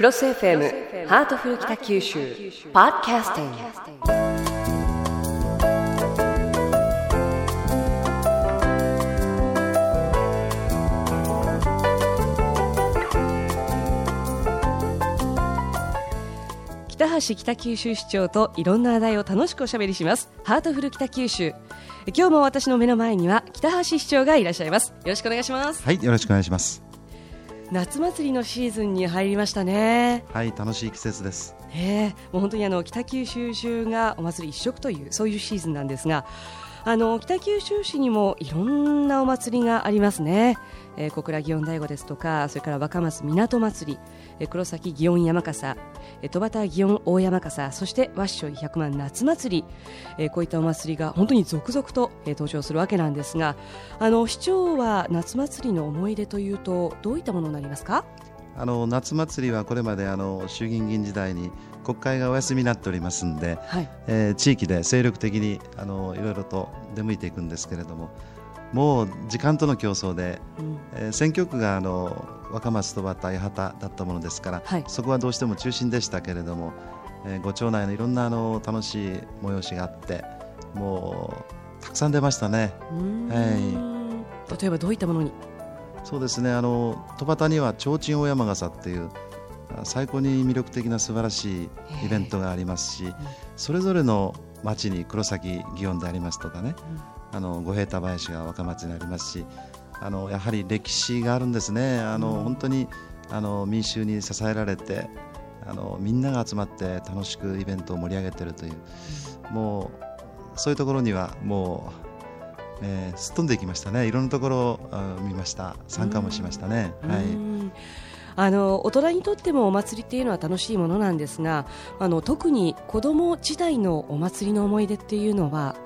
CROSS FM ハートフル北九州ポッドキャスティング。北橋北九州市長といろんな話題を楽しくおしゃべりします。ハートフル北九州今日も私の目の前には北橋市長がいらっしゃいます。よろしくお願いします。はい、よろしくお願いします。夏祭りのシーズンに入りましたねはい、楽しい季節です。えもう本当にあの北九州中がお祭り一色というそういうシーズンなんですがあの北九州市にもいろんなお祭りがありますね、えー小倉祇園大悟ですとかそれから若松港祭り、えー黒崎祇園山笠え戸端祇園大山笠そしてわっしょい百万夏祭り、えーこういったお祭りが本当に続々と、えー登場するわけなんですがあの市長は夏祭りの思い出というとどういったものになりますか？あの夏祭りはこれまであの衆議院議員時代に国会がお休みになっておりますんで、はい。えー地域で精力的にあのいろいろと出向いていくんですけれども、もう時間との競争で、うん。えー選挙区があの若松戸端八幡だったものですから、はい。そこはどうしても中心でしたけれども、えーご町内のいろんなあの楽しい催しがあって、もうたくさん出ましたね。うーん。例えばどういったものに？そうですね。あの戸端には提灯大山笠っていうあ最高に魅力的な素晴らしいイベントがありますし、それぞれの町に黒崎祇園でありますとかね、あの五平田林が若松にありますしあのやはり歴史があるんですね。あの、うん。本当にあの民衆に支えられてあのみんなが集まって楽しくイベントを盛り上げてるという、もうそういうところにはもう、えーすっ飛んでいきましたね。いろんなところをあ見ました。参加もしましたね、うはい、ん。あの大人にとってもお祭りっていうのは楽しいものなんですがあの特に子供時代のお祭りの思い出っていうのは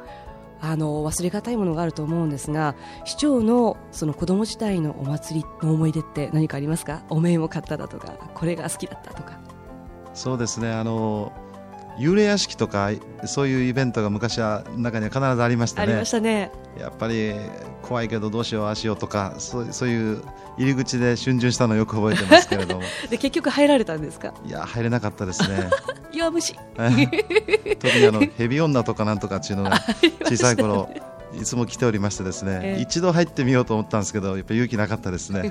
あの忘れがたいものがあると思うんですが市長のその子供時代のお祭りの思い出って何かありますか？お面を買っただとかこれが好きだったとか。そうですね。あの幽霊屋敷とかそういうイベントが昔は中には必ずありましたね。ありましたね。やっぱり怖いけどどうしようああしようとかそうそういう入り口で逡巡したのをよく覚えてますけれども。で結局入られたんですか？いや入れなかったですね。弱虫。特にあのヘビ女とかなんとかっていうのが小さい頃いつも来ておりましてですね、ええ。一度入ってみようと思ったんですけどやっぱ勇気なかったですね。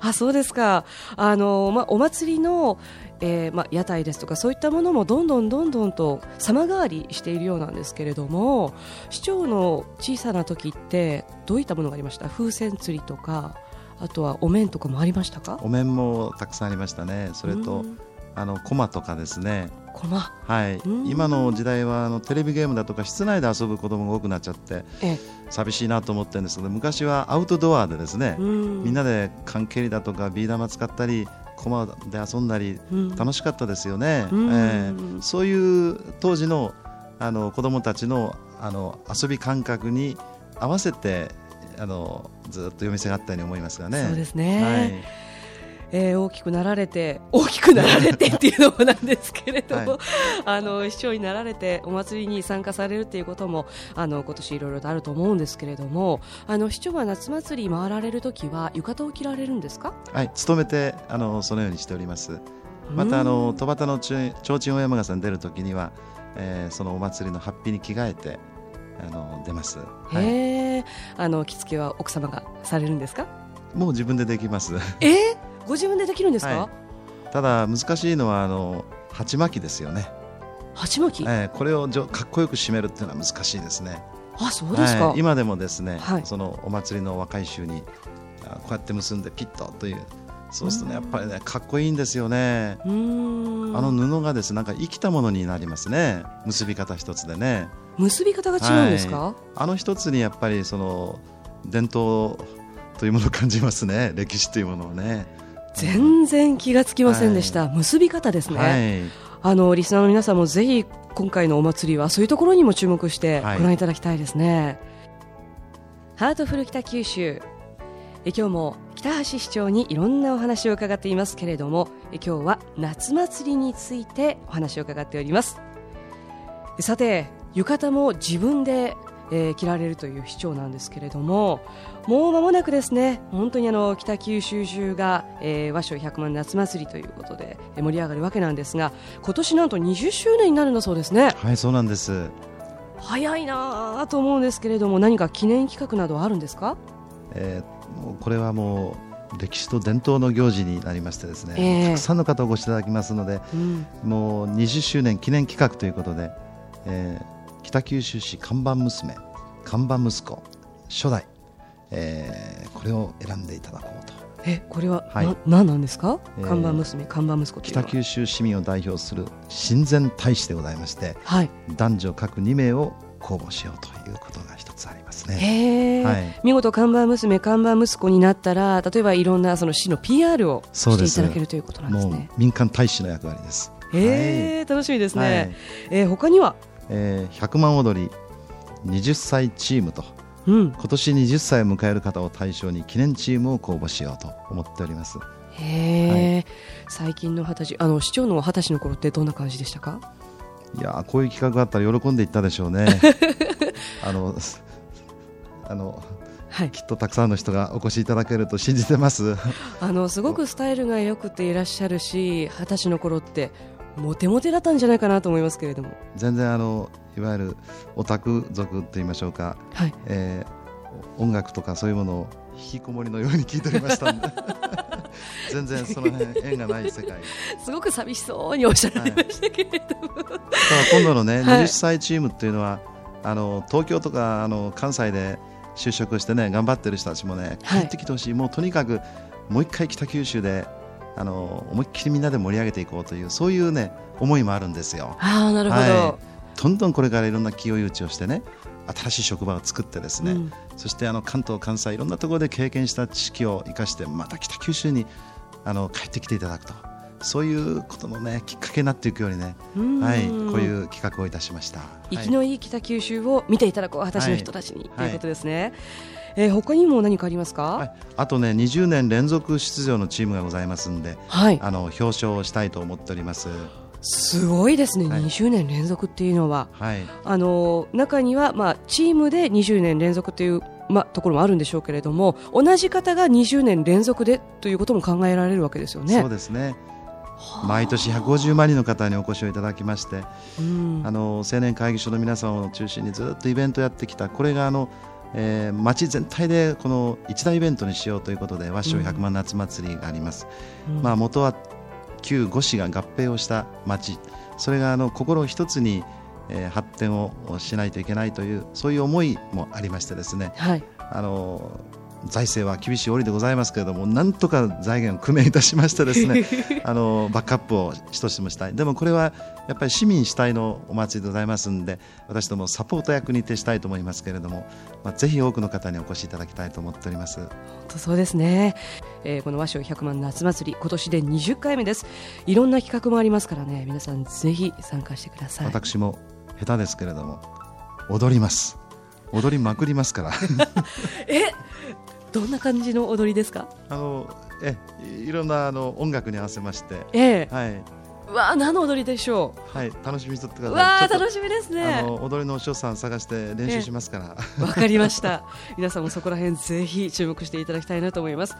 あそうですか。あの、まあ、お祭りの、えーまあ、屋台ですとかそういったものもどんどんどんどんと様変わりしているようなんですけれども市長の小さな時ってどういったものがありました？風船釣りとかあとはお面とかもありましたか？お面もたくさんありましたね。それとうん。あの駒とかですね。駒はい。うん。今の時代はあのテレビゲームだとか室内で遊ぶ子供が多くなっちゃってえ。寂しいなと思ってるんですけど昔はアウトドアでですね、うん。みんなで缶蹴りだとかビー玉使ったり駒で遊んだりうん。楽しかったですよね、うん。えーそういう当時のあの子供たちのあの遊び感覚に合わせてあのずっと夜店があったように思いますがね。そうですね、はいえー大きくなられて大きくなられてっていうのもなんですけれども、はい。あの市長になられてお祭りに参加されるっていうこともあの今年いろいろとあると思うんですけれどもあの市長は夏祭り回られるときは浴衣を着られるんですか？はい、努めてあのそのようにしております。またあの戸端のちょ提灯大山笠に出るときには、えーそのお祭りのハッピーに着替えてあの出ます。はい、へえあの着付けは奥様がされるんですか？もう自分でできます。え？ー、ご自分でできるんですか、はただ難しいのはあの鉢巻きですよね。鉢巻き、えーこれをじょかっこよく締めるっていうのは難しいですね。あそうですか、はい。今でもですね、はい。そのお祭りの若い衆にあこうやって結んでピッとというそうするとねやっぱりねかっこいいんですよね。あの布がですねなんか生きたものになりますね。結び方一つでね。結び方が違うんですか、はい。あの一つにやっぱりその伝統というものを感じますね。歴史というものをね全然気がつきませんでした、結び方ですね、はい。あのリスナーの皆さんもぜひ今回のお祭りはそういうところにも注目してはい。ご覧いただきたいですね、ハートフル北九州。え今日も北橋市長にいろんなお話を伺っていますけれどもえ今日は夏祭りについてお話を伺っております。さて浴衣も自分でえー、着られるという市長なんですけれどももう間もなくですね本当にあの北九州中が、えー、和尚百万夏祭りということで盛り上がるわけなんですが今年なんと20周年になるんだそうですね。はいそうなんです。早いなと思うんですけれども何か記念企画などあるんですか、えー、これはもう歴史と伝統の行事になりましてですね、えー、たくさんの方お越しいただきますので、うん、もう20周年記念企画ということで、えー、北九州市看板娘看板息子初代、えー、これを選んでいただこうと。えこれは、はい、何なんですか、えー、看板娘看板息子北九州市民を代表する親善大使でございまして、はい、男女各2名を公募しようということが一つありますね、はい、見事看板娘看板息子になったら例えばいろんなその市の PR をしていただけるということなんですね。民間大使の役割です。えー、楽しみですね、はい、えー、他には、えー、100万踊り20歳チームと。うん、今年20歳を迎える方を対象に記念チームを公募しようと思っております。へえ、はい、最近の二十歳あの市長の二十歳の頃ってどんな感じでしたか？いやこういう企画があったら喜んでいったでしょうね。あのあのはい、きっとたくさんの人がお越しいただけると信じてます。あのすごくスタイルがよくていらっしゃるし二十歳の頃ってモテモテだったんじゃないかなと思いますけれども。全然あのいわゆるオタク族といいましょうか、はい、えー、音楽とかそういうものを引きこもりのように聞いておりましたんで。全然その辺縁がない世界。すごく寂しそうにおっしゃられましたけれども、はい、今度のね、20歳チームっていうのはあの東京とかあの関西で就職してね頑張ってる人たちもね帰ってきてほしい、もうとにかくもう一回北九州であの思いっきりみんなで盛り上げていこうというそういうね思いもあるんですよ。あなるほど、はい。どんどんこれからいろんな企業誘致をしてね新しい職場を作ってですね、うん、そしてあの関東、関西いろんなところで経験した知識を生かしてまた北九州にあの帰ってきていただくと。そういうことのねきっかけになっていくようにね、はい、こういう企画をいたしました。生きのいい北九州を見ていただこう私の人たちに、はい、ということですね。はいえー、他にも何かありますか、はい、あとね20年連続出場のチームがございますんで、はい、あの表彰をしたいと思っております。すごいですね、はい、20年連続っていうのは、はい、あの中には、まあ、チームで20年連続という、まあ、ところもあるんでしょうけれども同じ方が20年連続でということも考えられるわけですよね。そうですね。毎年150万人の方にお越しをいただきまして、うん、あの青年会議所の皆さんを中心にずっとイベントをやってきたこれがあの、えー、町全体でこの一大イベントにしようということで和尚百万夏祭りがあります。うん、まあ元は旧五市が合併をした町。それがあの心一つに、えー、発展をしないといけないというそういう思いもありましてですね、はい、あの財政は厳しい折でございますけれどもなんとか財源を工面いたしましてですね あのバックアップを一つもしたい。でもこれはやっぱり市民主体のお祭りでございますので私どもサポート役に徹したいと思いますけれども、まあ、ぜひ多くの方にお越しいただきたいと思っております。本当そうですね、えー、この和尚百万夏祭り今年で20回目です。いろんな企画もありますからね。皆さんぜひ参加してください。私も下手ですけれども踊ります。踊りまくりますから。えどんな感じの踊りですか？あのえいろんなあの音楽に合わせまして、ええ、はいわあ何の踊りでしょう？はい、楽しみにとってください。わあ楽しみですね。あの踊りのお師匠さん探して練習しますから。わ、かりました。皆さんもそこら辺ぜひ注目していただきたいなと思います。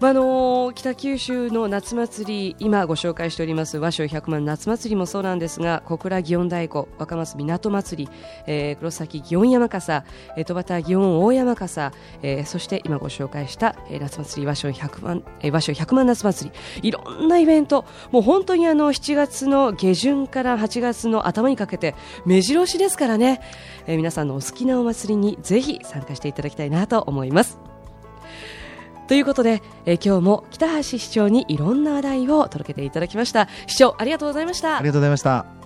まあ、あの北九州の夏祭り今ご紹介しております和尚百万夏祭りもそうなんですが小倉祇園太鼓若松港祭り、えー、黒崎祇園山笠、えー、戸端祇園大山笠、えー、そして今ご紹介した、えー、夏祭り和尚百万、えー、和尚百万夏祭りいろんなイベントもう本当にあの7月の下旬から8月の頭にかけて目白押しですからね、えー、皆さんのお好きなお祭りにぜひ参加していただきたいなと思います。ということで、えー、今日も北橋市長にいろんな話題を届けていただきました。市長ありがとうございました。ありがとうございました。